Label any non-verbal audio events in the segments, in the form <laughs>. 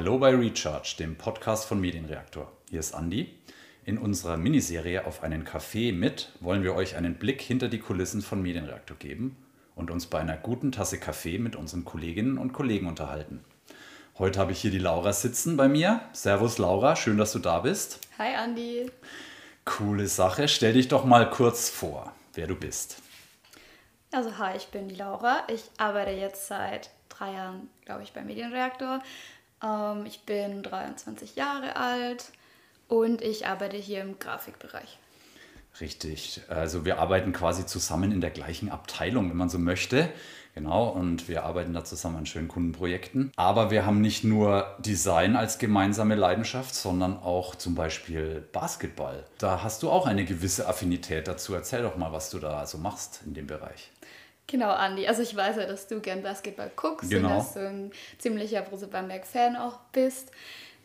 Hallo bei Recharge, dem Podcast von Medienreaktor. Hier ist Andi. In unserer Miniserie auf einen Kaffee mit wollen wir euch einen Blick hinter die Kulissen von Medienreaktor geben und uns bei einer guten Tasse Kaffee mit unseren Kolleginnen und Kollegen unterhalten. Heute habe ich hier die Laura sitzen bei mir. Servus Laura, schön, dass du da bist. Hi Andi. Coole Sache. Stell dich doch mal kurz vor, wer du bist. Also hi, ich bin die Laura. Ich arbeite jetzt seit drei Jahren, glaube ich, beim Medienreaktor. Ähm, ich bin 23 Jahre alt und ich arbeite hier im Grafikbereich. Richtig. Also wir arbeiten quasi zusammen in der gleichen Abteilung, wenn man so möchte. Genau, und wir arbeiten da zusammen an schönen Kundenprojekten. Aber wir haben nicht nur Design als gemeinsame Leidenschaft, sondern auch zum Beispiel Basketball. Da hast du auch eine gewisse Affinität dazu. Erzähl doch mal, was du da so machst in dem Bereich. Genau, Andi. Also ich weiß ja, dass du gern Basketball guckst genau. und dass du ein ziemlicher Brose Bamberg-Fan auch bist.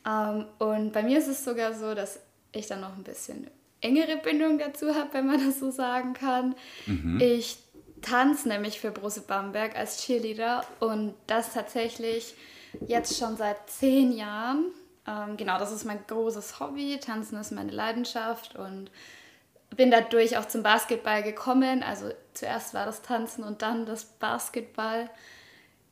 Ähm, und bei mir ist es sogar so, dass ich dann noch ein bisschen engere Bindung dazu habe, wenn man <laughs> das so sagen kann. Mhm. Ich tanze nämlich für Brose Bamberg als Cheerleader und das tatsächlich jetzt schon seit zehn Jahren. Ähm, genau, das ist mein großes Hobby. Tanzen ist meine Leidenschaft und bin dadurch auch zum Basketball gekommen. Also zuerst war das Tanzen und dann das Basketball.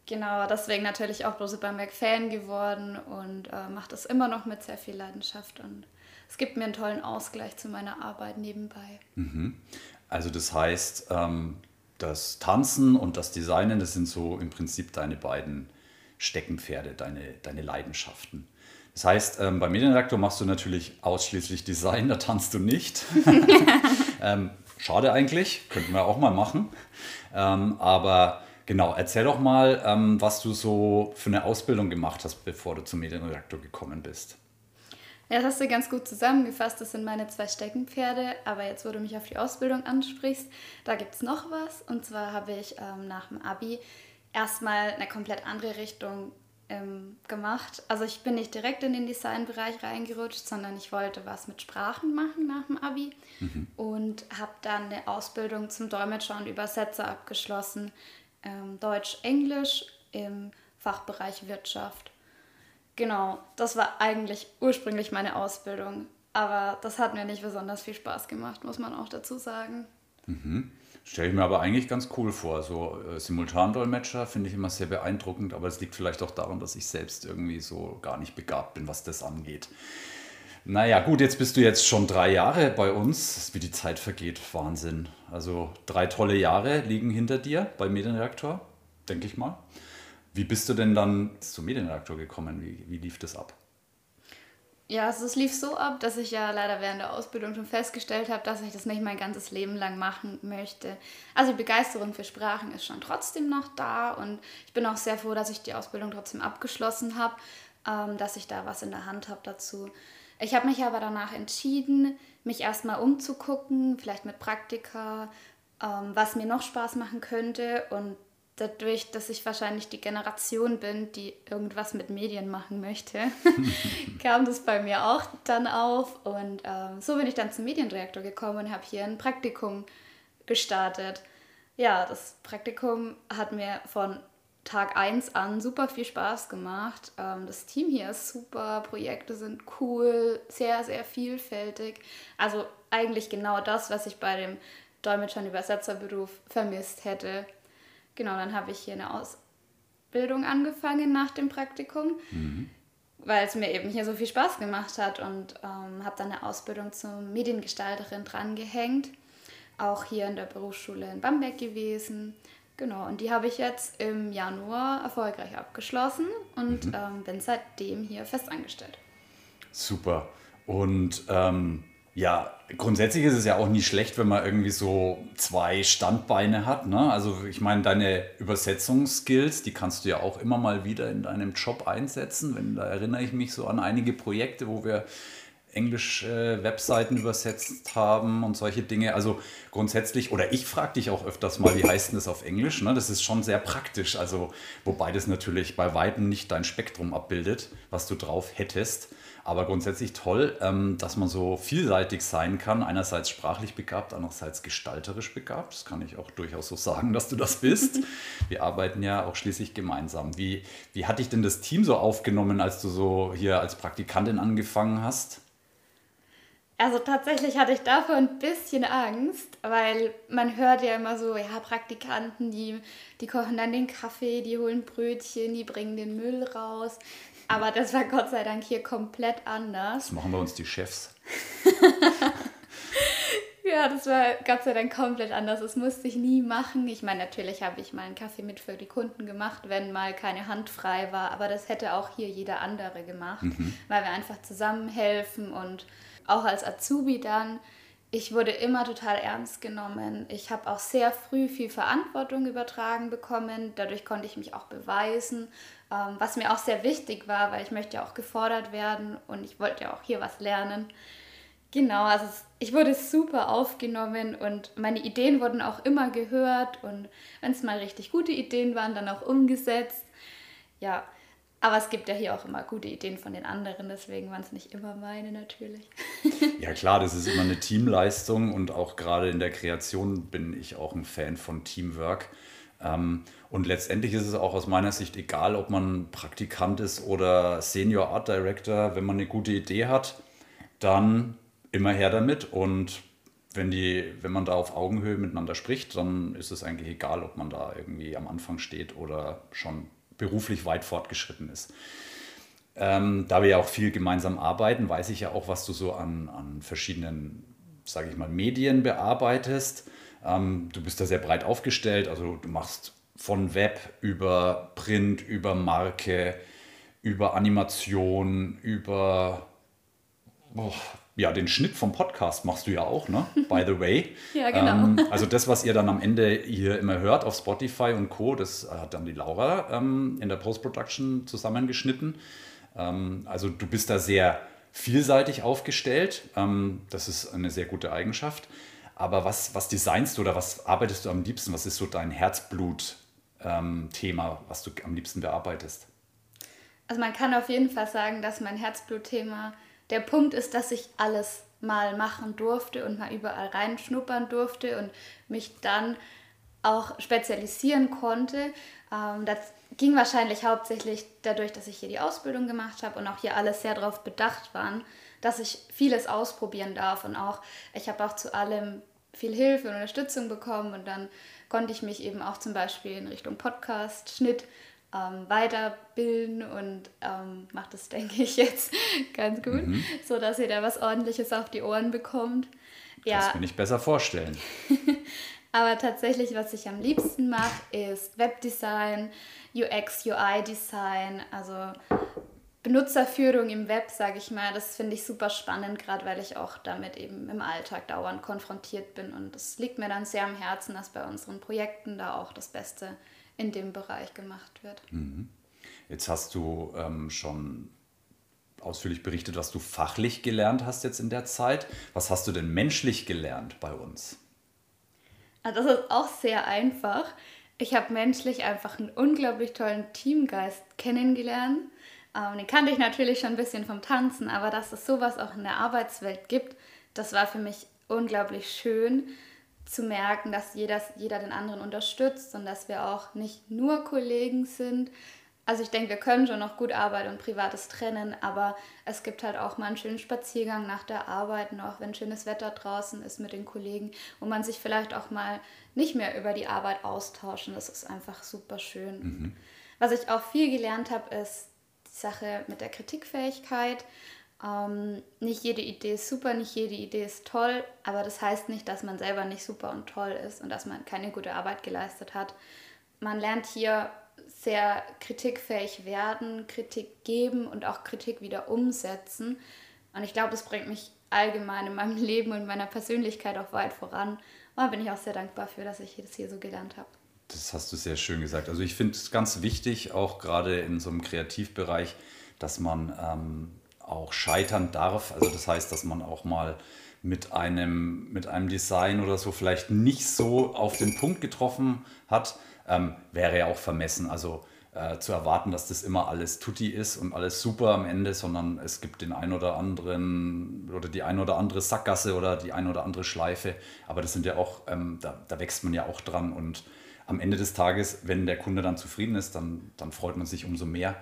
Genau, deswegen natürlich auch Rose Bamberg Fan geworden und äh, mache das immer noch mit sehr viel Leidenschaft und es gibt mir einen tollen Ausgleich zu meiner Arbeit nebenbei. Mhm. Also das heißt, ähm, das Tanzen und das Designen, das sind so im Prinzip deine beiden Steckenpferde, deine, deine Leidenschaften. Das heißt, ähm, beim Medienredaktor machst du natürlich ausschließlich Design, da tanzt du nicht. <laughs> ähm, schade eigentlich, könnten wir auch mal machen. Ähm, aber genau, erzähl doch mal, ähm, was du so für eine Ausbildung gemacht hast, bevor du zum Medienredaktor gekommen bist. Ja, das hast du ganz gut zusammengefasst. Das sind meine zwei Steckenpferde. Aber jetzt, wo du mich auf die Ausbildung ansprichst, da gibt es noch was. Und zwar habe ich ähm, nach dem Abi erstmal eine komplett andere Richtung ähm, gemacht. Also ich bin nicht direkt in den Designbereich reingerutscht, sondern ich wollte was mit Sprachen machen nach dem Abi mhm. und habe dann eine Ausbildung zum Dolmetscher und Übersetzer abgeschlossen. Ähm, Deutsch, Englisch im Fachbereich Wirtschaft. Genau, das war eigentlich ursprünglich meine Ausbildung, aber das hat mir nicht besonders viel Spaß gemacht, muss man auch dazu sagen. Mhm. Stelle ich mir aber eigentlich ganz cool vor. So äh, Simultandolmetscher finde ich immer sehr beeindruckend, aber es liegt vielleicht auch daran, dass ich selbst irgendwie so gar nicht begabt bin, was das angeht. Naja, gut, jetzt bist du jetzt schon drei Jahre bei uns. Wie die Zeit vergeht, Wahnsinn. Also drei tolle Jahre liegen hinter dir bei Medienreaktor, denke ich mal. Wie bist du denn dann zum Medienreaktor gekommen? Wie, wie lief das ab? Ja, also es lief so ab, dass ich ja leider während der Ausbildung schon festgestellt habe, dass ich das nicht mein ganzes Leben lang machen möchte. Also die Begeisterung für Sprachen ist schon trotzdem noch da und ich bin auch sehr froh, dass ich die Ausbildung trotzdem abgeschlossen habe, ähm, dass ich da was in der Hand habe dazu. Ich habe mich aber danach entschieden, mich erstmal umzugucken, vielleicht mit Praktika, ähm, was mir noch Spaß machen könnte und dadurch, dass ich wahrscheinlich die Generation bin, die irgendwas mit Medien machen möchte, <laughs> kam das bei mir auch dann auf. Und ähm, so bin ich dann zum Medienreaktor gekommen und habe hier ein Praktikum gestartet. Ja, das Praktikum hat mir von Tag 1 an super viel Spaß gemacht. Ähm, das Team hier ist super, Projekte sind cool, sehr, sehr vielfältig. Also eigentlich genau das, was ich bei dem Dolmetscher- und Übersetzerberuf vermisst hätte. Genau, dann habe ich hier eine Ausbildung angefangen nach dem Praktikum, mhm. weil es mir eben hier so viel Spaß gemacht hat und ähm, habe dann eine Ausbildung zur Mediengestalterin drangehängt. Auch hier in der Berufsschule in Bamberg gewesen. Genau, und die habe ich jetzt im Januar erfolgreich abgeschlossen und mhm. ähm, bin seitdem hier festangestellt. Super. Und ähm, ja, grundsätzlich ist es ja auch nie schlecht, wenn man irgendwie so zwei Standbeine hat. Ne? Also ich meine, deine Übersetzungsskills, die kannst du ja auch immer mal wieder in deinem Job einsetzen. Wenn, da erinnere ich mich so an einige Projekte, wo wir Englisch-Webseiten äh, übersetzt haben und solche Dinge. Also grundsätzlich, oder ich frage dich auch öfters mal, wie heißt denn das auf Englisch? Ne? Das ist schon sehr praktisch. Also, wobei das natürlich bei Weitem nicht dein Spektrum abbildet, was du drauf hättest. Aber grundsätzlich toll, ähm, dass man so vielseitig sein kann. Einerseits sprachlich begabt, andererseits gestalterisch begabt. Das kann ich auch durchaus so sagen, dass du das bist. <laughs> Wir arbeiten ja auch schließlich gemeinsam. Wie, wie hat dich denn das Team so aufgenommen, als du so hier als Praktikantin angefangen hast? Also tatsächlich hatte ich davor ein bisschen Angst, weil man hört ja immer so, ja, Praktikanten, die, die kochen dann den Kaffee, die holen Brötchen, die bringen den Müll raus. Aber das war Gott sei Dank hier komplett anders. Das machen wir uns die Chefs. <laughs> ja, das war Gott sei Dank komplett anders. Das musste ich nie machen. Ich meine, natürlich habe ich mal einen Kaffee mit für die Kunden gemacht, wenn mal keine Hand frei war. Aber das hätte auch hier jeder andere gemacht, mhm. weil wir einfach zusammenhelfen und auch als Azubi dann ich wurde immer total ernst genommen. Ich habe auch sehr früh viel Verantwortung übertragen bekommen. Dadurch konnte ich mich auch beweisen, ähm, was mir auch sehr wichtig war, weil ich möchte ja auch gefordert werden und ich wollte ja auch hier was lernen. Genau, also ich wurde super aufgenommen und meine Ideen wurden auch immer gehört und wenn es mal richtig gute Ideen waren, dann auch umgesetzt. Ja, aber es gibt ja hier auch immer gute Ideen von den anderen, deswegen waren es nicht immer meine natürlich. <laughs> ja klar, das ist immer eine Teamleistung und auch gerade in der Kreation bin ich auch ein Fan von Teamwork. Ähm, und letztendlich ist es auch aus meiner Sicht egal, ob man Praktikant ist oder Senior Art Director. Wenn man eine gute Idee hat, dann immer her damit. Und wenn, die, wenn man da auf Augenhöhe miteinander spricht, dann ist es eigentlich egal, ob man da irgendwie am Anfang steht oder schon beruflich weit fortgeschritten ist. Ähm, da wir ja auch viel gemeinsam arbeiten, weiß ich ja auch, was du so an, an verschiedenen, sage ich mal, Medien bearbeitest. Ähm, du bist da sehr breit aufgestellt, also du machst von Web über Print, über Marke, über Animation, über oh, ja, den Schnitt vom Podcast machst du ja auch, ne? <laughs> By the way. ja, genau. Ähm, also das, was ihr dann am Ende hier immer hört auf Spotify und Co., das hat dann die Laura ähm, in der Post-Production zusammengeschnitten. Ähm, also du bist da sehr vielseitig aufgestellt. Ähm, das ist eine sehr gute Eigenschaft. Aber was, was designst du oder was arbeitest du am liebsten? Was ist so dein Herzblut-Thema, was du am liebsten bearbeitest? Also man kann auf jeden Fall sagen, dass mein Herzblut-Thema der Punkt ist, dass ich alles mal machen durfte und mal überall reinschnuppern durfte und mich dann auch spezialisieren konnte. Ähm, das ging wahrscheinlich hauptsächlich dadurch, dass ich hier die Ausbildung gemacht habe und auch hier alles sehr darauf bedacht waren, dass ich vieles ausprobieren darf und auch ich habe auch zu allem viel Hilfe und Unterstützung bekommen und dann konnte ich mich eben auch zum Beispiel in Richtung Podcast, Schnitt ähm, weiterbilden und ähm, macht das, <laughs> denke ich, jetzt ganz gut, mhm. so dass ihr da was Ordentliches auf die Ohren bekommt. Ja. Das kann ich besser vorstellen. <laughs> Aber tatsächlich, was ich am liebsten mache, ist Webdesign, UX, UI-Design, also Benutzerführung im Web, sage ich mal. Das finde ich super spannend, gerade weil ich auch damit eben im Alltag dauernd konfrontiert bin. Und es liegt mir dann sehr am Herzen, dass bei unseren Projekten da auch das Beste in dem Bereich gemacht wird. Mhm. Jetzt hast du ähm, schon ausführlich berichtet, was du fachlich gelernt hast jetzt in der Zeit. Was hast du denn menschlich gelernt bei uns? Also das ist auch sehr einfach. Ich habe menschlich einfach einen unglaublich tollen Teamgeist kennengelernt. Ähm, den kannte ich natürlich schon ein bisschen vom Tanzen, aber dass es sowas auch in der Arbeitswelt gibt, das war für mich unglaublich schön zu merken, dass jeder, jeder den anderen unterstützt und dass wir auch nicht nur Kollegen sind. Also ich denke, wir können schon noch gut Arbeit und Privates trennen, aber es gibt halt auch mal einen schönen Spaziergang nach der Arbeit, auch wenn schönes Wetter draußen ist mit den Kollegen, wo man sich vielleicht auch mal nicht mehr über die Arbeit austauschen. Das ist einfach super schön. Mhm. Was ich auch viel gelernt habe, ist die Sache mit der Kritikfähigkeit. Ähm, nicht jede Idee ist super, nicht jede Idee ist toll, aber das heißt nicht, dass man selber nicht super und toll ist und dass man keine gute Arbeit geleistet hat. Man lernt hier sehr kritikfähig werden, Kritik geben und auch Kritik wieder umsetzen. Und ich glaube, das bringt mich allgemein in meinem <laughs> Leben und meiner Persönlichkeit auch weit voran. Und da bin ich auch sehr dankbar für, dass ich das hier so gelernt habe. Das hast du sehr schön gesagt. Also ich finde es ganz wichtig, auch gerade in so einem Kreativbereich, dass man ähm, auch scheitern darf. Also das heißt, dass man auch mal mit einem, mit einem Design oder so vielleicht nicht so auf den Punkt getroffen hat, ähm, wäre ja auch vermessen. Also äh, zu erwarten, dass das immer alles tutti ist und alles super am Ende, sondern es gibt den ein oder anderen oder die ein oder andere Sackgasse oder die ein oder andere Schleife. Aber das sind ja auch, ähm, da, da wächst man ja auch dran und am Ende des Tages, wenn der Kunde dann zufrieden ist, dann, dann freut man sich umso mehr.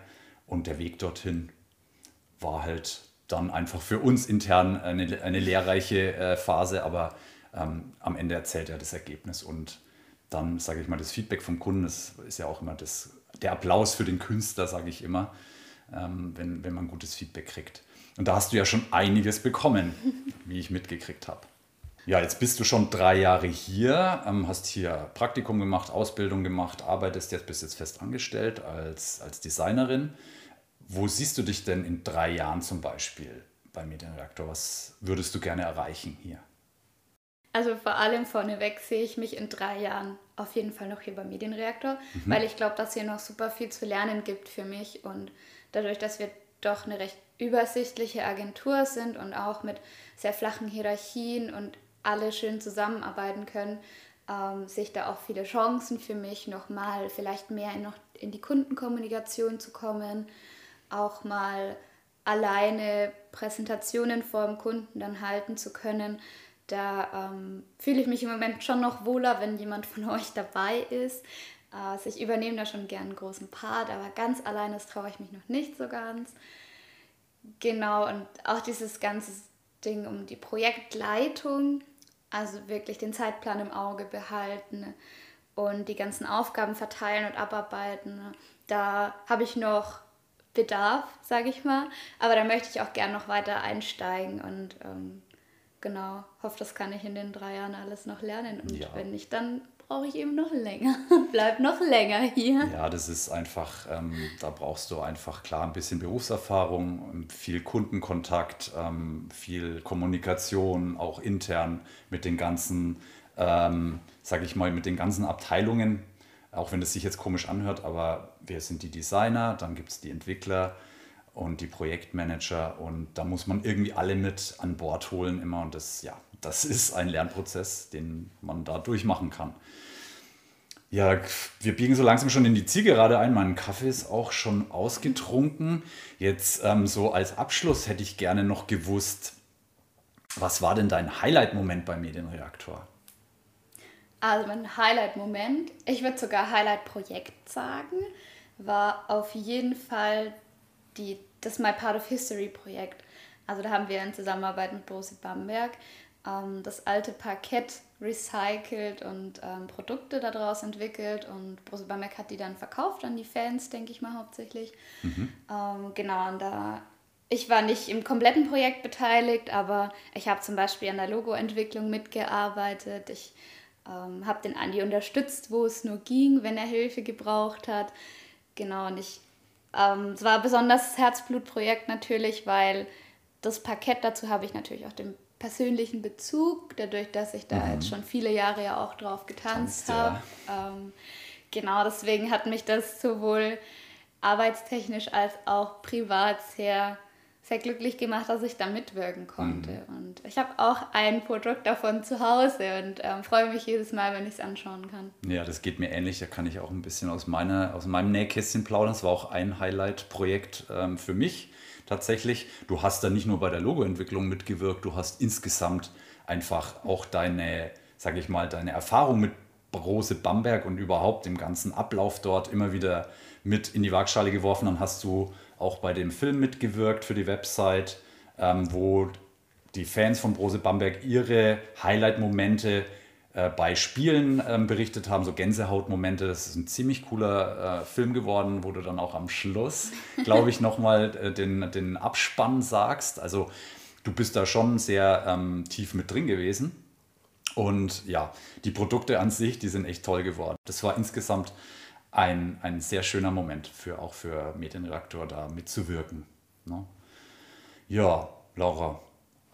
Und der Weg dorthin war halt dann einfach für uns intern eine, eine lehrreiche äh, Phase, aber ähm, am Ende erzählt er das Ergebnis und dann, sage ich mal, das Feedback vom Kunden, das ist ja auch immer das, der Applaus für den Künstler, sage ich immer, ähm, wenn, wenn man gutes Feedback kriegt. Und da hast du ja schon einiges bekommen, <laughs> wie ich mitgekriegt habe. Ja, jetzt bist du schon drei Jahre hier, ähm, hast hier Praktikum gemacht, Ausbildung gemacht, arbeitest jetzt, bist jetzt fest angestellt als, als Designerin. Wo siehst du dich denn in drei Jahren zum Beispiel beim Medienreaktor? Was würdest du gerne erreichen hier? Also vor allem vorneweg sehe ich mich in drei Jahren auf jeden Fall noch hier beim Medienreaktor, mhm. weil ich glaube, dass hier noch super viel zu lernen gibt für mich und dadurch, dass wir doch eine recht übersichtliche Agentur sind und auch mit sehr flachen Hierarchien und alle schön zusammenarbeiten können, ähm, sehe ich da auch viele Chancen für mich, nochmal vielleicht mehr in, noch in die Kundenkommunikation zu kommen, auch mal alleine Präsentationen vor dem Kunden dann halten zu können. Da ähm, fühle ich mich im Moment schon noch wohler, wenn jemand von <laughs> euch dabei ist. Also ich übernehme da schon gern einen großen Part, aber ganz alleine traue ich mich noch nicht so ganz. Genau, und auch dieses ganze Ding um die Projektleitung also wirklich den Zeitplan im Auge behalten und die ganzen Aufgaben verteilen und abarbeiten. Da habe ich noch Bedarf, sage ich mal. Aber da möchte ich auch gern noch weiter einsteigen und ähm, genau, hoffe, das kann ich in den drei Jahren alles noch lernen. Und ja. wenn nicht, dann brauche ich eben noch länger. <laughs> Bleib noch länger hier. Ja, das ist einfach, ähm, da brauchst du einfach klar ein bisschen Berufserfahrung, viel Kundenkontakt, ähm, viel Kommunikation, auch intern mit den ganzen, ähm, sage ich mal, mit den ganzen Abteilungen. Auch wenn es sich jetzt komisch anhört, aber wir sind die Designer, dann gibt es die Entwickler und die Projektmanager und da muss man irgendwie alle mit an Bord holen immer und das, ja, das <laughs> ist ein Lernprozess, den man da durchmachen kann. Ja, wir biegen so langsam schon in die Zielgerade ein. Mein Kaffee ist auch schon ausgetrunken. Jetzt ähm, so als Abschluss hätte ich gerne noch gewusst, was war denn dein Highlight-Moment beim Medienreaktor? Also mein Highlight-Moment, ich würde sogar Highlight-Projekt sagen, war auf jeden Fall die, das My Part of History-Projekt. Also da haben wir in Zusammenarbeit mit Bosi Bamberg ähm, das alte Parkett recycelt und ähm, Produkte daraus entwickelt und Brose Bamberg hat die dann verkauft an die Fans, denke ich mal hauptsächlich. Mhm. Ähm, genau, und da ich war nicht im kompletten Projekt beteiligt, aber ich habe zum Beispiel an der Logoentwicklung mitgearbeitet. Ich ähm, habe den Andi unterstützt, wo es nur ging, wenn er Hilfe gebraucht hat. Genau, und ich, ähm, es war ein besonders Herzblutprojekt natürlich, weil das Parkett dazu habe ich natürlich auch den persönlichen Bezug, dadurch, dass ich da mhm. jetzt schon viele Jahre ja auch drauf getanzt habe. Ja. Ähm, genau, deswegen hat mich das sowohl arbeitstechnisch als auch privat sehr, sehr glücklich gemacht, dass ich da mitwirken konnte. Mhm. Ich habe auch ein Produkt davon zu Hause und ähm, freue mich jedes Mal, wenn ich es anschauen kann. Ja, das geht mir ähnlich. Da kann ich auch ein bisschen aus, meiner, aus meinem Nähkästchen plaudern. Das war auch ein Highlight-Projekt ähm, für mich tatsächlich. Du hast da nicht nur bei der Logoentwicklung mitgewirkt, du hast insgesamt einfach auch deine, sage ich mal, deine Erfahrung mit Brose Bamberg und überhaupt dem ganzen Ablauf dort immer wieder mit in die Waagschale geworfen. Dann hast du auch bei dem Film mitgewirkt für die Website, ähm, wo die Fans von Brose Bamberg ihre Highlight-Momente äh, bei Spielen ähm, berichtet haben, so Gänsehautmomente. Das ist ein ziemlich cooler äh, Film geworden, wo du dann auch am Schluss, <laughs> glaube ich, nochmal äh, den, den Abspann sagst. Also du bist da schon sehr ähm, tief mit drin gewesen. Und ja, die Produkte an sich, die sind echt toll geworden. Das war insgesamt ein, ein sehr schöner Moment, für, auch für Medienreaktor da mitzuwirken. Ne? Ja, Laura,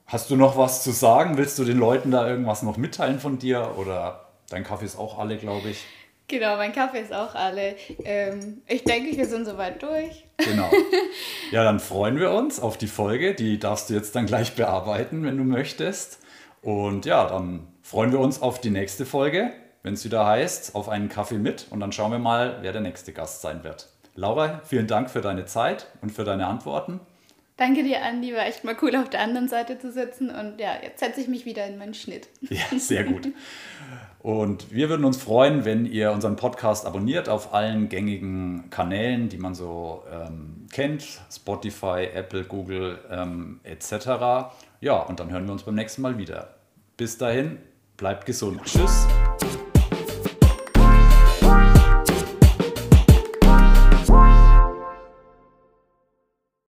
Hast du noch was zu sagen? Willst du den Leuten da irgendwas noch mitteilen von dir? Oder dein Kaffee ist auch alle, glaube ich. Genau, mein Kaffee ist auch alle. Ähm, ich denke, wir sind soweit durch. Genau. <laughs> Ja, dann freuen wir uns auf die Folge. Die darfst du jetzt dann gleich bearbeiten, wenn du möchtest. Und ja, dann freuen wir uns auf die nächste Folge, wenn es wieder heißt, auf einen Kaffee mit. Und dann schauen wir mal, wer der nächste Gast sein wird. Laura, vielen Dank für deine Zeit und für deine Antworten. Danke dir, Andi. War echt mal cool, auf der anderen Seite zu sitzen. Und ja, jetzt setze ich mich wieder in meinen Schnitt. Ja, sehr gut. Und wir würden uns freuen, wenn ihr unseren Podcast abonniert auf allen gängigen Kanälen, die man so ähm, kennt: Spotify, Apple, Google ähm, etc. Ja, und dann hören wir uns beim nächsten Mal wieder. Bis dahin, bleibt gesund. Tschüss.